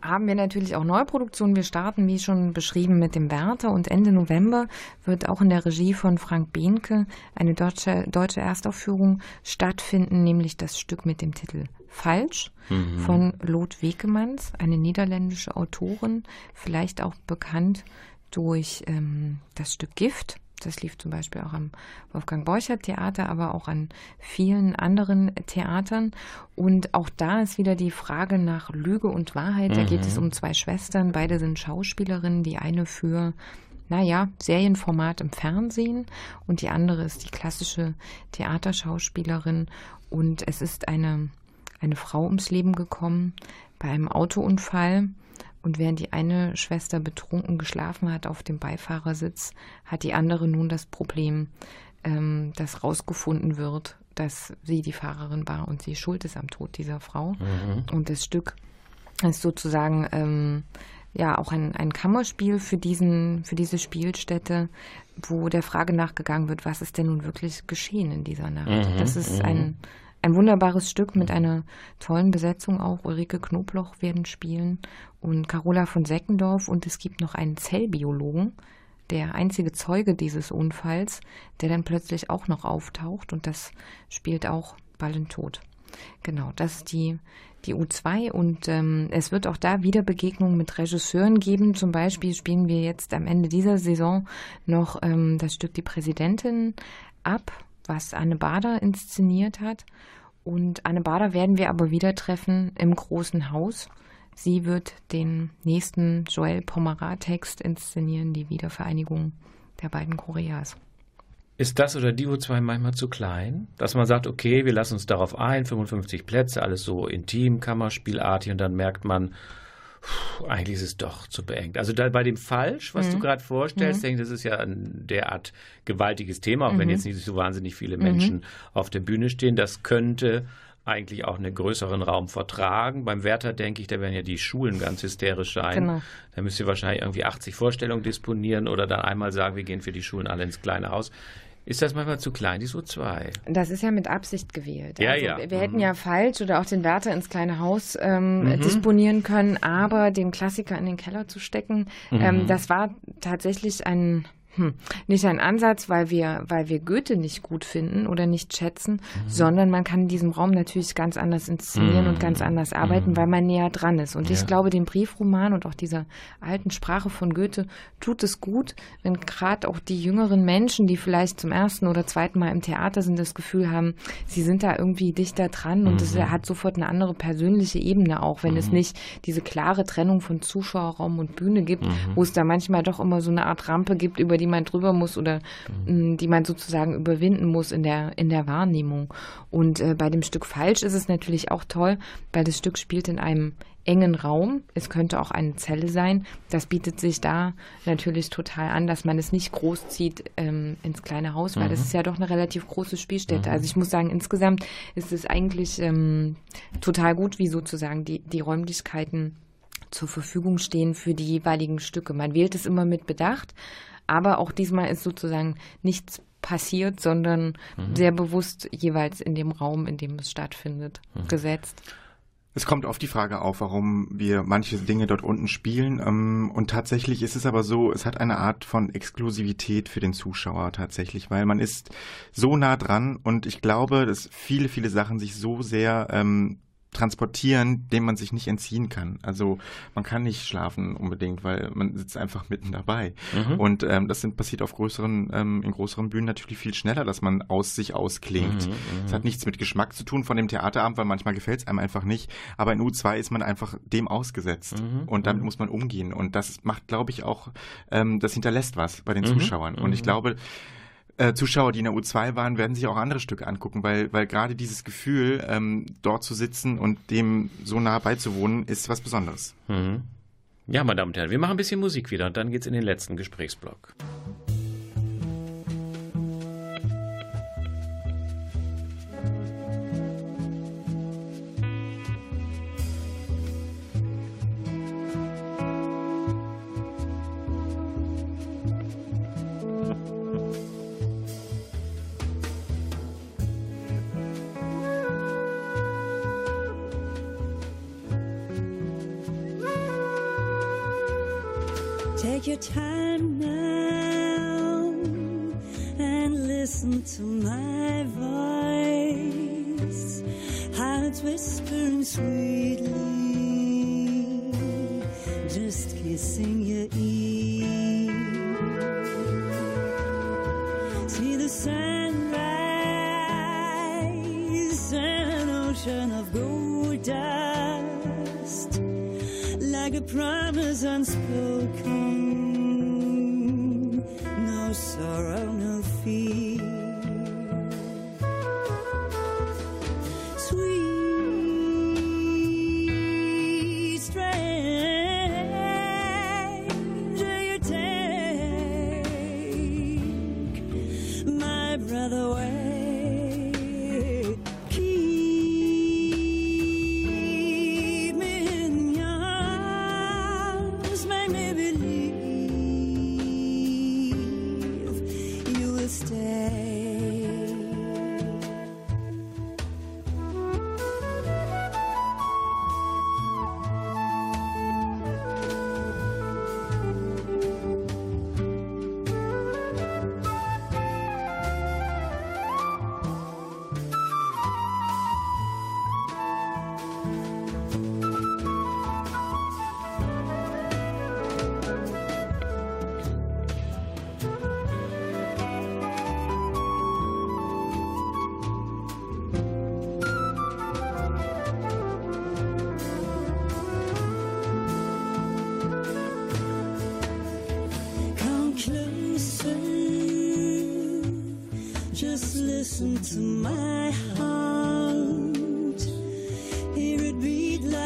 Haben wir natürlich auch Neuproduktionen. Wir starten, wie schon beschrieben, mit dem Wärter und Ende November wird auch in der Regie von Frank Behnke eine deutsche, deutsche Erstaufführung stattfinden, nämlich das Stück mit dem Titel Falsch von Lot Wekemanns, eine niederländische Autorin, vielleicht auch bekannt durch ähm, das Stück Gift. Das lief zum Beispiel auch am Wolfgang Borchert Theater, aber auch an vielen anderen Theatern. Und auch da ist wieder die Frage nach Lüge und Wahrheit. Da geht es um zwei Schwestern. Beide sind Schauspielerinnen. Die eine für, naja, Serienformat im Fernsehen und die andere ist die klassische Theaterschauspielerin. Und es ist eine, eine Frau ums Leben gekommen bei einem Autounfall. Und während die eine Schwester betrunken geschlafen hat auf dem Beifahrersitz, hat die andere nun das Problem, ähm, dass rausgefunden wird, dass sie die Fahrerin war und sie schuld ist am Tod dieser Frau. Und das Stück ist sozusagen ähm, ja auch ein, ein Kammerspiel für diesen, für diese Spielstätte, wo der Frage nachgegangen wird, was ist denn nun wirklich geschehen in dieser Nacht. das ist ein, ein wunderbares Stück mit einer tollen Besetzung auch. Ulrike Knobloch werden spielen und Carola von Seckendorf und es gibt noch einen Zellbiologen, der einzige Zeuge dieses Unfalls, der dann plötzlich auch noch auftaucht und das spielt auch Ball und Tod. Genau, das ist die, die U2 und ähm, es wird auch da wieder Begegnungen mit Regisseuren geben. Zum Beispiel spielen wir jetzt am Ende dieser Saison noch ähm, das Stück Die Präsidentin ab, was Anne Bader inszeniert hat. Und Anne Bader werden wir aber wieder treffen im großen Haus. Sie wird den nächsten Joel Pomerat-Text inszenieren, die Wiedervereinigung der beiden Koreas. Ist das oder die U2 manchmal zu klein? Dass man sagt, okay, wir lassen uns darauf ein, 55 Plätze, alles so intim, Kammerspielartig und dann merkt man, puh, eigentlich ist es doch zu beengt. Also da bei dem Falsch, was du gerade vorstellst, denke ich, das ist ja ein derart gewaltiges Thema, auch wenn jetzt nicht so wahnsinnig viele Menschen auf der Bühne stehen. Das könnte eigentlich auch einen größeren Raum vertragen. Beim Wärter denke ich, da werden ja die Schulen ganz hysterisch sein. Genau. Da müsst ihr wahrscheinlich irgendwie 80 Vorstellungen disponieren oder dann einmal sagen, wir gehen für die Schulen alle ins kleine Haus. Ist das manchmal zu klein, die SO2? Das ist ja mit Absicht gewählt. Ja, also, ja. Wir Mhm. hätten ja falsch oder auch den Wärter ins kleine Haus ähm, disponieren können, aber den Klassiker in den Keller zu stecken, ähm, das war tatsächlich ein hm, nicht ein Ansatz, weil wir, weil wir Goethe nicht gut finden oder nicht schätzen, sondern man kann in diesem Raum natürlich ganz anders inszenieren und ganz anders arbeiten, weil man näher dran ist. Und ich glaube, dem Briefroman und auch dieser alten Sprache von Goethe tut es gut, wenn gerade auch die jüngeren Menschen, die vielleicht zum ersten oder zweiten Mal im Theater sind, das Gefühl haben, sie sind da irgendwie dichter dran und es hat sofort eine andere persönliche Ebene auch, wenn es nicht diese klare Trennung von Zuschauerraum und Bühne gibt, wo es da manchmal doch immer so eine Art Rampe gibt, über die man drüber muss oder mh, die man sozusagen überwinden muss in der, in der Wahrnehmung. Und äh, bei dem Stück Falsch ist es natürlich auch toll, weil das Stück spielt in einem engen Raum. Es könnte auch eine Zelle sein. Das bietet sich da natürlich total an, dass man es nicht groß zieht ähm, ins kleine Haus, weil mhm. das ist ja doch eine relativ große Spielstätte. Mhm. Also ich muss sagen, insgesamt ist es eigentlich ähm, total gut, wie sozusagen die, die Räumlichkeiten zur Verfügung stehen für die jeweiligen Stücke. Man wählt es immer mit Bedacht, aber auch diesmal ist sozusagen nichts passiert, sondern mhm. sehr bewusst jeweils in dem Raum, in dem es stattfindet, mhm. gesetzt. Es kommt oft die Frage auf, warum wir manche Dinge dort unten spielen. Ähm, und tatsächlich ist es aber so, es hat eine Art von Exklusivität für den Zuschauer tatsächlich, weil man ist so nah dran und ich glaube, dass viele, viele Sachen sich so sehr ähm, transportieren, dem man sich nicht entziehen kann. Also man kann nicht schlafen unbedingt, weil man sitzt einfach mitten dabei. Mhm. Und ähm, das sind, passiert auf größeren, ähm, in größeren Bühnen natürlich viel schneller, dass man aus sich ausklingt. Mhm, es mhm. hat nichts mit Geschmack zu tun von dem Theaterabend, weil manchmal gefällt es einem einfach nicht. Aber in U2 ist man einfach dem ausgesetzt mhm. und damit mhm. muss man umgehen. Und das macht, glaube ich, auch, ähm, das hinterlässt was bei den mhm. Zuschauern. Und ich glaube, äh, Zuschauer, die in der U2 waren, werden sich auch andere Stücke angucken, weil, weil gerade dieses Gefühl, ähm, dort zu sitzen und dem so nah beizuwohnen, ist was Besonderes. Mhm. Ja, meine Damen und Herren, wir machen ein bisschen Musik wieder und dann geht's in den letzten Gesprächsblock. Time now and listen to my voice, how it's whispering sweetly, just kissing your ear. See the sunrise, an ocean of gold dust, like a promise unspoken.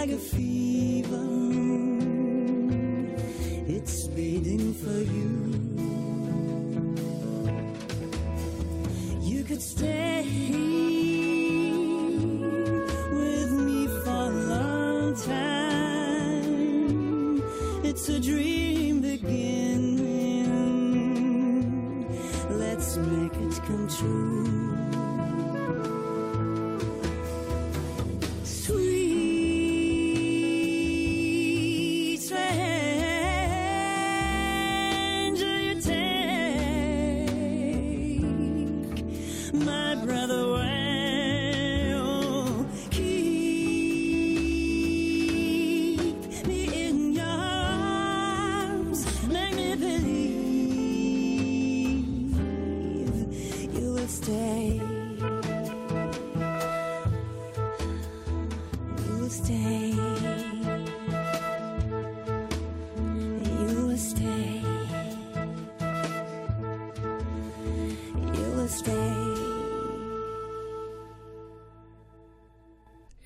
Like a fever.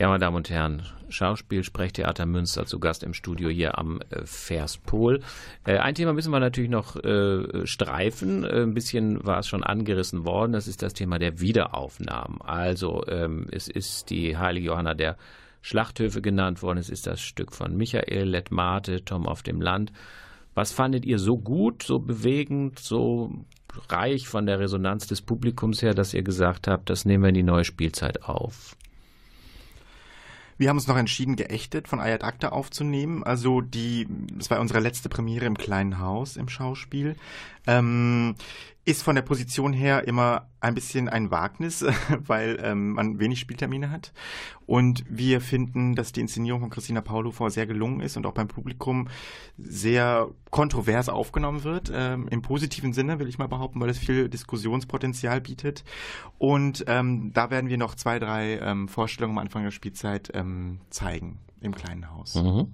Ja, meine Damen und Herren, Schauspiel, Sprechtheater Münster zu Gast im Studio hier am äh, Verspol. Äh, ein Thema müssen wir natürlich noch äh, streifen. Äh, ein bisschen war es schon angerissen worden. Das ist das Thema der Wiederaufnahmen. Also ähm, es ist die Heilige Johanna der Schlachthöfe genannt worden. Es ist das Stück von Michael Lettmate, Tom auf dem Land. Was fandet ihr so gut, so bewegend, so reich von der Resonanz des Publikums her, dass ihr gesagt habt, das nehmen wir in die neue Spielzeit auf? Wir haben uns noch entschieden, geächtet von Ayat Akta aufzunehmen. Also die, das war unsere letzte Premiere im kleinen Haus im Schauspiel. Ähm, ist von der Position her immer ein bisschen ein Wagnis, weil ähm, man wenig Spieltermine hat. Und wir finden, dass die Inszenierung von Christina Paulhofer sehr gelungen ist und auch beim Publikum sehr kontrovers aufgenommen wird. Ähm, Im positiven Sinne, will ich mal behaupten, weil es viel Diskussionspotenzial bietet. Und ähm, da werden wir noch zwei, drei ähm, Vorstellungen am Anfang der Spielzeit ähm, zeigen im kleinen Haus. Mhm.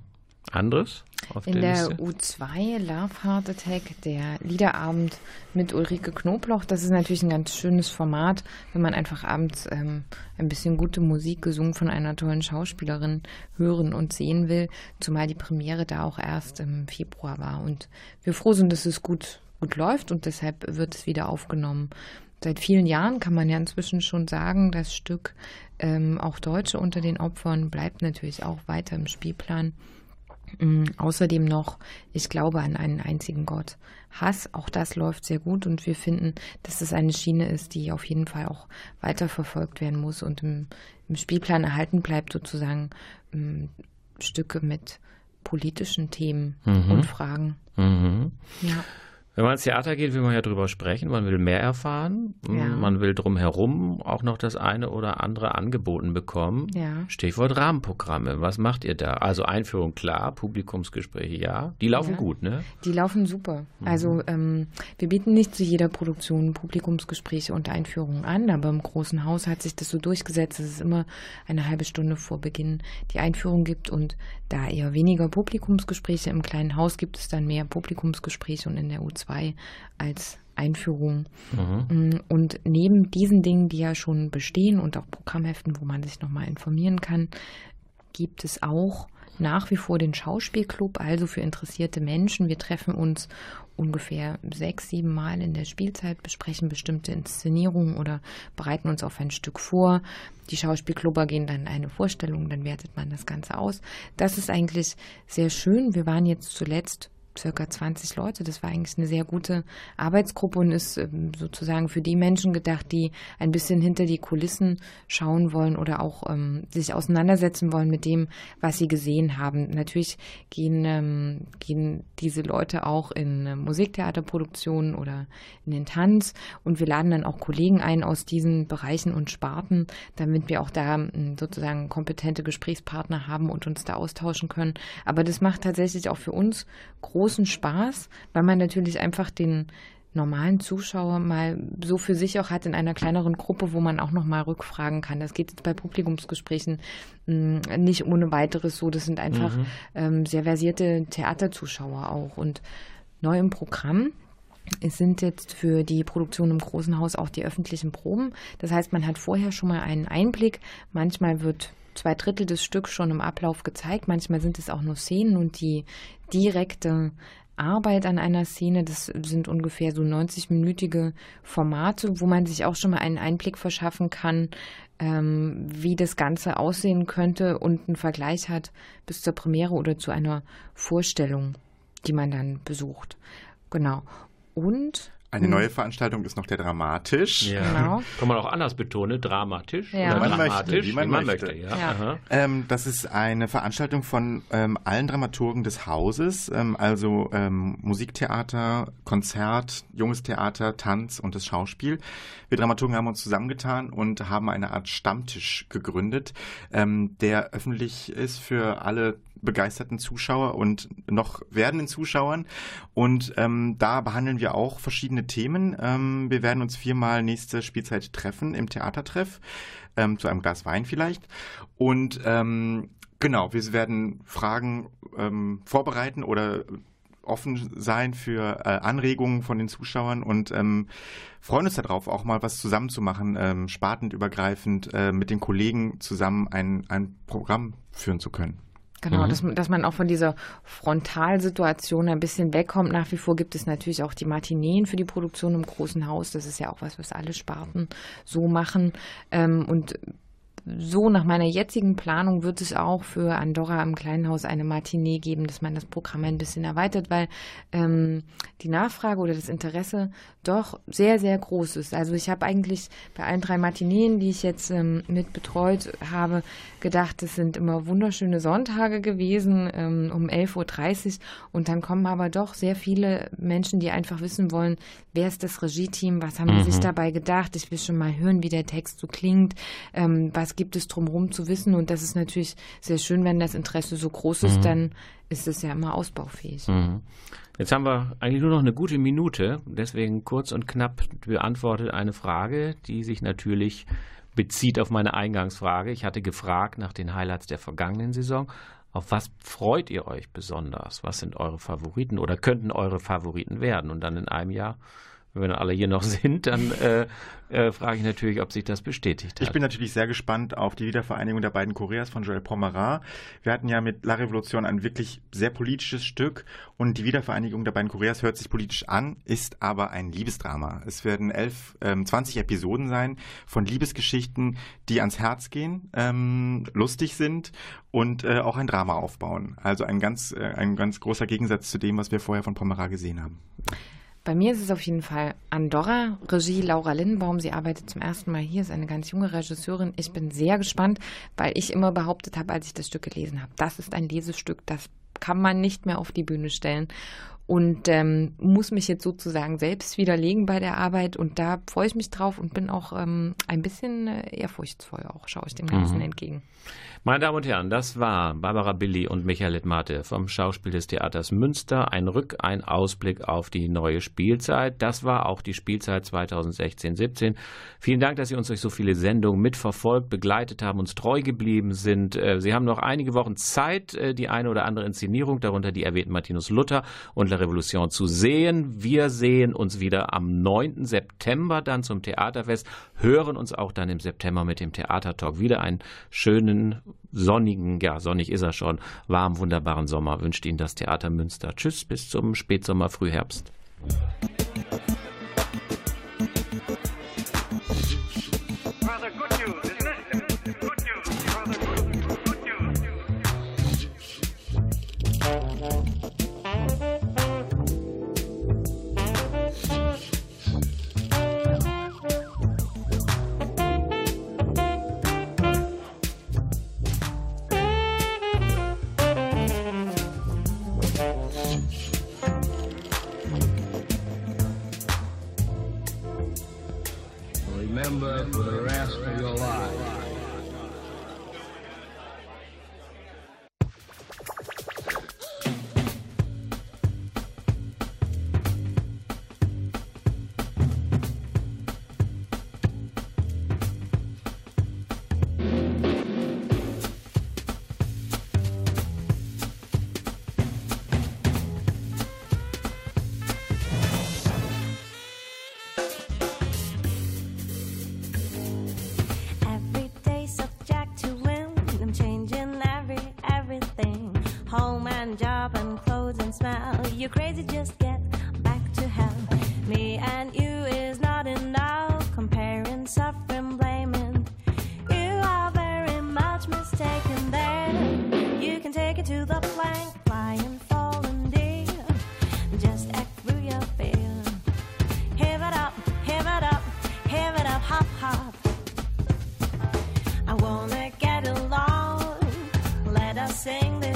Anderes? In der, der U2 Love Heart Attack, der Liederabend mit Ulrike Knobloch. Das ist natürlich ein ganz schönes Format, wenn man einfach abends ähm, ein bisschen gute Musik gesungen von einer tollen Schauspielerin hören und sehen will. Zumal die Premiere da auch erst im Februar war. Und wir froh sind, dass es gut, gut läuft und deshalb wird es wieder aufgenommen. Seit vielen Jahren kann man ja inzwischen schon sagen, das Stück ähm, auch Deutsche unter den Opfern bleibt natürlich auch weiter im Spielplan. Mm, außerdem noch, ich glaube an einen einzigen Gott. Hass, auch das läuft sehr gut und wir finden, dass es eine Schiene ist, die auf jeden Fall auch weiterverfolgt werden muss und im, im Spielplan erhalten bleibt, sozusagen ähm, Stücke mit politischen Themen mhm. und Fragen. Mhm. Ja. Wenn man ins Theater geht, will man ja drüber sprechen, man will mehr erfahren, ja. man will drumherum auch noch das eine oder andere angeboten bekommen. Ja. Stichwort Rahmenprogramme, was macht ihr da? Also Einführung klar, Publikumsgespräche ja, die laufen ja. gut, ne? Die laufen super. Mhm. Also ähm, wir bieten nicht zu jeder Produktion Publikumsgespräche und Einführungen an, aber im großen Haus hat sich das so durchgesetzt, dass es immer eine halbe Stunde vor Beginn die Einführung gibt und da eher weniger Publikumsgespräche im kleinen Haus gibt es dann mehr Publikumsgespräche und in der U2 2 als Einführung. Mhm. Mm, und neben diesen Dingen, die ja schon bestehen und auch Programmheften, wo man sich nochmal informieren kann, gibt es auch nach wie vor den Schauspielclub, also für interessierte Menschen. Wir treffen uns ungefähr sechs, sieben Mal in der Spielzeit, besprechen bestimmte Inszenierungen oder bereiten uns auf ein Stück vor. Die Schauspielclubber gehen dann eine Vorstellung, dann wertet man das Ganze aus. Das ist eigentlich sehr schön. Wir waren jetzt zuletzt circa 20 Leute. Das war eigentlich eine sehr gute Arbeitsgruppe und ist ähm, sozusagen für die Menschen gedacht, die ein bisschen hinter die Kulissen schauen wollen oder auch ähm, sich auseinandersetzen wollen mit dem, was sie gesehen haben. Natürlich gehen, ähm, gehen diese Leute auch in äh, Musiktheaterproduktionen oder in den Tanz und wir laden dann auch Kollegen ein aus diesen Bereichen und Sparten, damit wir auch da sozusagen kompetente Gesprächspartner haben und uns da austauschen können. Aber das macht tatsächlich auch für uns große großen Spaß, weil man natürlich einfach den normalen Zuschauer mal so für sich auch hat in einer kleineren Gruppe, wo man auch noch mal rückfragen kann. Das geht jetzt bei Publikumsgesprächen mh, hm, nicht ohne weiteres so. Das sind einfach mhm. ähm, sehr versierte Theaterzuschauer auch. Und neu im Programm es sind jetzt für die Produktion im Großen Haus auch die öffentlichen Proben. Das heißt, man hat vorher schon mal einen Einblick. Manchmal wird zwei Drittel des Stücks schon im Ablauf gezeigt. Manchmal sind es auch nur Szenen und die direkte Arbeit an einer Szene, das sind ungefähr so 90-minütige Formate, wo man sich auch schon mal einen Einblick verschaffen kann, ähm, wie das Ganze aussehen könnte und einen Vergleich hat bis zur Premiere oder zu einer Vorstellung, die man dann besucht. Genau. Und eine neue Veranstaltung ist noch der Dramatisch. Ja. Genau. Kann man auch anders betonen, dramatisch ja. oder man dramatisch, möchte, wie man, wie man möchte. möchte. Ja. Ähm, das ist eine Veranstaltung von ähm, allen Dramaturgen des Hauses, ähm, also ähm, Musiktheater, Konzert, junges Theater, Tanz und das Schauspiel. Wir Dramaturgen haben uns zusammengetan und haben eine Art Stammtisch gegründet, ähm, der öffentlich ist für alle begeisterten Zuschauer und noch werdenden Zuschauern. Und ähm, da behandeln wir auch verschiedene Themen. Ähm, wir werden uns viermal nächste Spielzeit treffen im Theatertreff, ähm, zu einem Glas Wein vielleicht. Und ähm, genau, wir werden Fragen ähm, vorbereiten oder offen sein für äh, Anregungen von den Zuschauern und ähm, freuen uns darauf, auch mal was zusammenzumachen, ähm, spartenübergreifend äh, mit den Kollegen zusammen ein, ein Programm führen zu können. Genau, mhm. dass, dass man auch von dieser Frontalsituation ein bisschen wegkommt. Nach wie vor gibt es natürlich auch die Matineen für die Produktion im großen Haus. Das ist ja auch was, was alle Sparten so machen. Ähm, und so nach meiner jetzigen Planung wird es auch für Andorra im kleinen Haus eine Matinee geben, dass man das Programm ein bisschen erweitert, weil ähm, die Nachfrage oder das Interesse doch sehr, sehr groß ist. Also ich habe eigentlich bei allen drei Matineen, die ich jetzt ähm, mit betreut habe, gedacht, es sind immer wunderschöne Sonntage gewesen ähm, um 11.30 Uhr und dann kommen aber doch sehr viele Menschen, die einfach wissen wollen, wer ist das Regie-Team, was haben mhm. sich dabei gedacht, ich will schon mal hören, wie der Text so klingt, ähm, was gibt es drumherum zu wissen. Und das ist natürlich sehr schön, wenn das Interesse so groß ist, mhm. dann ist es ja immer ausbaufähig. Mhm. Jetzt haben wir eigentlich nur noch eine gute Minute, deswegen kurz und knapp beantwortet eine Frage, die sich natürlich bezieht auf meine Eingangsfrage. Ich hatte gefragt nach den Highlights der vergangenen Saison. Auf was freut ihr euch besonders? Was sind eure Favoriten oder könnten eure Favoriten werden? Und dann in einem Jahr wenn wir alle hier noch sind, dann äh, äh, frage ich natürlich, ob sich das bestätigt hat. Ich bin natürlich sehr gespannt auf die Wiedervereinigung der beiden Koreas von Joel Pomerat. Wir hatten ja mit La Revolution ein wirklich sehr politisches Stück und die Wiedervereinigung der beiden Koreas hört sich politisch an, ist aber ein Liebesdrama. Es werden elf, ähm, 20 Episoden sein von Liebesgeschichten, die ans Herz gehen, ähm, lustig sind und äh, auch ein Drama aufbauen. Also ein ganz, äh, ein ganz großer Gegensatz zu dem, was wir vorher von Pomerat gesehen haben. Bei mir ist es auf jeden Fall Andorra, Regie Laura Lindenbaum. Sie arbeitet zum ersten Mal hier, ist eine ganz junge Regisseurin. Ich bin sehr gespannt, weil ich immer behauptet habe, als ich das Stück gelesen habe, das ist ein Lesestück, das kann man nicht mehr auf die Bühne stellen und ähm, muss mich jetzt sozusagen selbst widerlegen bei der Arbeit und da freue ich mich drauf und bin auch ähm, ein bisschen äh, ehrfurchtsvoll auch, schaue ich dem Ganzen mhm. entgegen. Meine Damen und Herren, das war Barbara Billy und Michael Littmate vom Schauspiel des Theaters Münster. Ein Rück-, ein Ausblick auf die neue Spielzeit. Das war auch die Spielzeit 2016-17. Vielen Dank, dass Sie uns durch so viele Sendungen mitverfolgt, begleitet haben, uns treu geblieben sind. Äh, Sie haben noch einige Wochen Zeit, äh, die eine oder andere Inszenierung, darunter die erwähnten Martinus Luther und La Revolution zu sehen. Wir sehen uns wieder am 9. September dann zum Theaterfest, hören uns auch dann im September mit dem Theatertalk wieder. Einen schönen sonnigen, ja, sonnig ist er schon, warm, wunderbaren Sommer wünscht Ihnen das Theater Münster. Tschüss, bis zum Spätsommer, Frühherbst.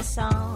song.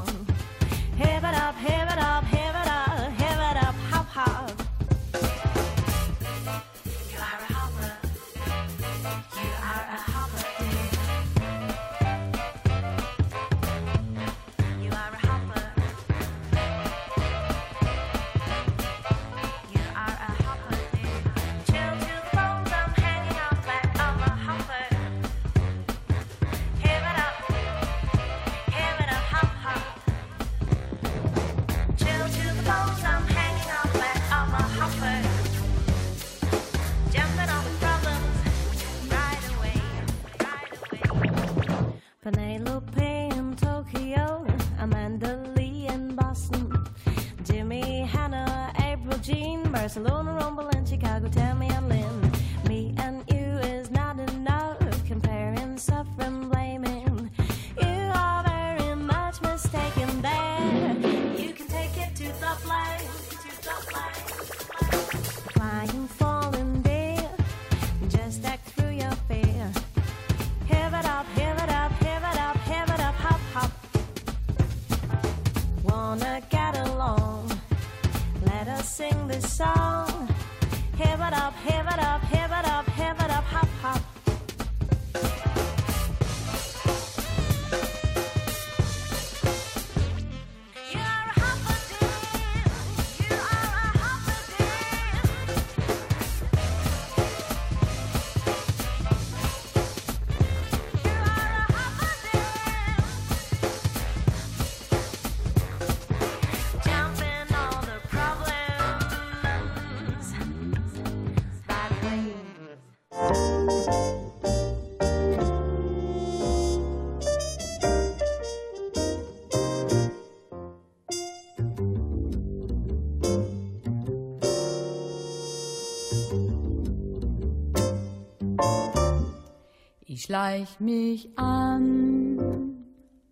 Ich schleich mich an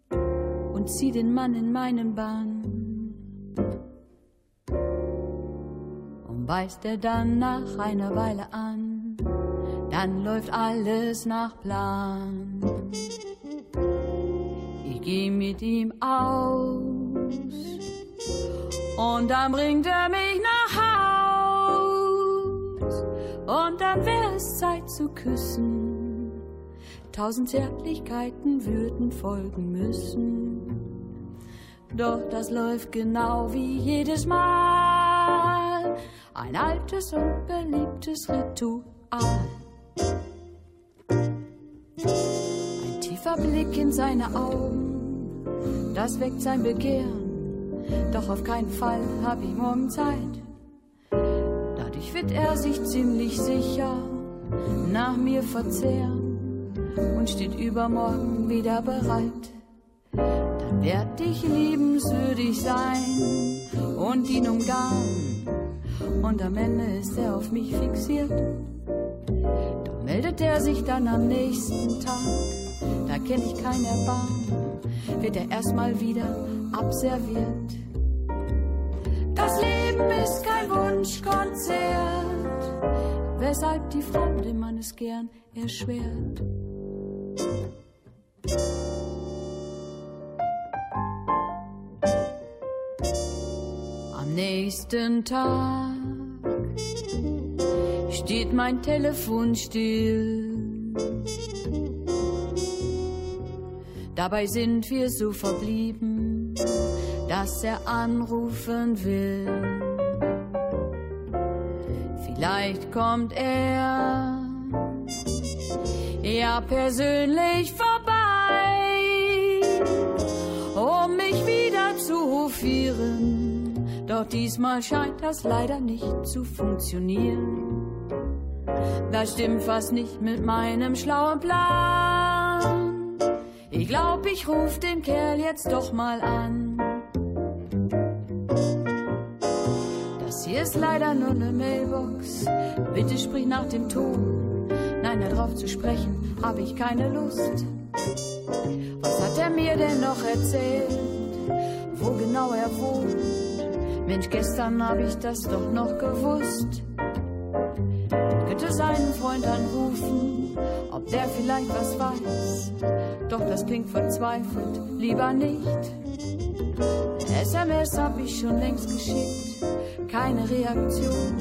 und zieh den Mann in meinen Bann. Und beißt er dann nach einer Weile an, dann läuft alles nach Plan. Ich geh mit ihm aus und dann bringt er mich nach Haus und dann wär es Zeit zu küssen. Tausend Zärtlichkeiten würden folgen müssen. Doch das läuft genau wie jedes Mal. Ein altes und beliebtes Ritual. Ein tiefer Blick in seine Augen, das weckt sein Begehren. Doch auf keinen Fall hab ich morgen Zeit. Dadurch wird er sich ziemlich sicher nach mir verzehren und steht übermorgen wieder bereit. Dann werd ich liebenswürdig sein und ihn umgarnen. Und am Ende ist er auf mich fixiert. Doch meldet er sich dann am nächsten Tag, da kenn ich kein Erbarmen, wird er erstmal wieder abserviert. Das Leben ist kein Wunschkonzert, weshalb die Frau dem Mann es gern erschwert. Am nächsten Tag steht mein Telefon still. Dabei sind wir so verblieben, dass er anrufen will. Vielleicht kommt er ja persönlich vorbei, um mich wieder zu hofieren. Doch diesmal scheint das leider nicht zu funktionieren. Da stimmt was nicht mit meinem schlauen Plan. Ich glaub, ich ruf den Kerl jetzt doch mal an. Das hier ist leider nur eine Mailbox. Bitte sprich nach dem Ton. Nein, darauf zu sprechen, hab ich keine Lust. Was hat er mir denn noch erzählt? Wo genau er wohnt? Mensch, gestern hab ich das doch noch gewusst. Könnte seinen Freund anrufen, ob der vielleicht was weiß. Doch das klingt verzweifelt, lieber nicht. SMS hab ich schon längst geschickt, keine Reaktion.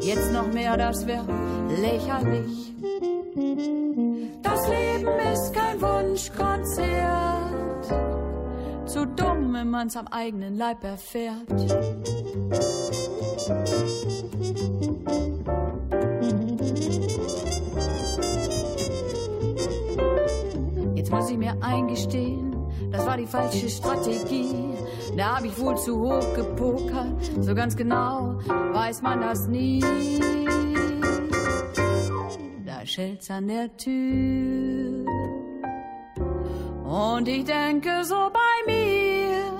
Jetzt noch mehr, das wär lächerlich. Das Leben ist kein Wunschkonzert. Zu dumm, wenn man's am eigenen Leib erfährt. Jetzt muss ich mir eingestehen, das war die falsche Strategie. Da hab ich wohl zu hoch gepokert, so ganz genau weiß man das nie. Da schellt's an der Tür. Und ich denke so bei mir,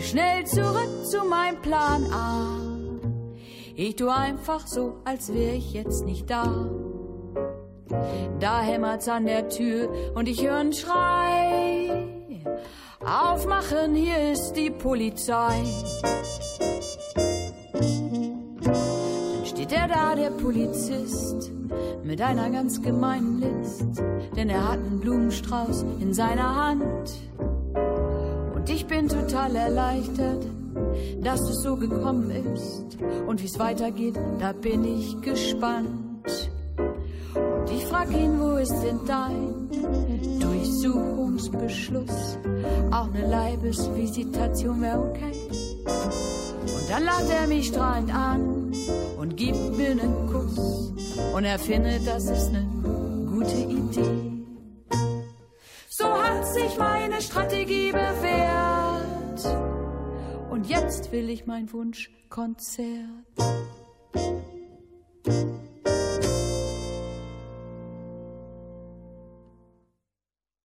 schnell zurück zu meinem Plan A. Ich tu einfach so, als wär ich jetzt nicht da. Da hämmert's an der Tür und ich höre einen Schrei. Aufmachen, hier ist die Polizei. Der Polizist, mit einer ganz gemeinen List, denn er hat einen Blumenstrauß in seiner Hand. Und ich bin total erleichtert, dass es so gekommen ist. Und wie's weitergeht, da bin ich gespannt. Und ich frag ihn, wo ist denn dein Durchsuchungsbeschluss? Auch eine Leibesvisitation wäre okay. Und dann lacht er mich strahlend an und gibt mir einen Kuss. Und er findet, das ist eine gute Idee. So hat sich meine Strategie bewährt. Und jetzt will ich mein Wunschkonzert.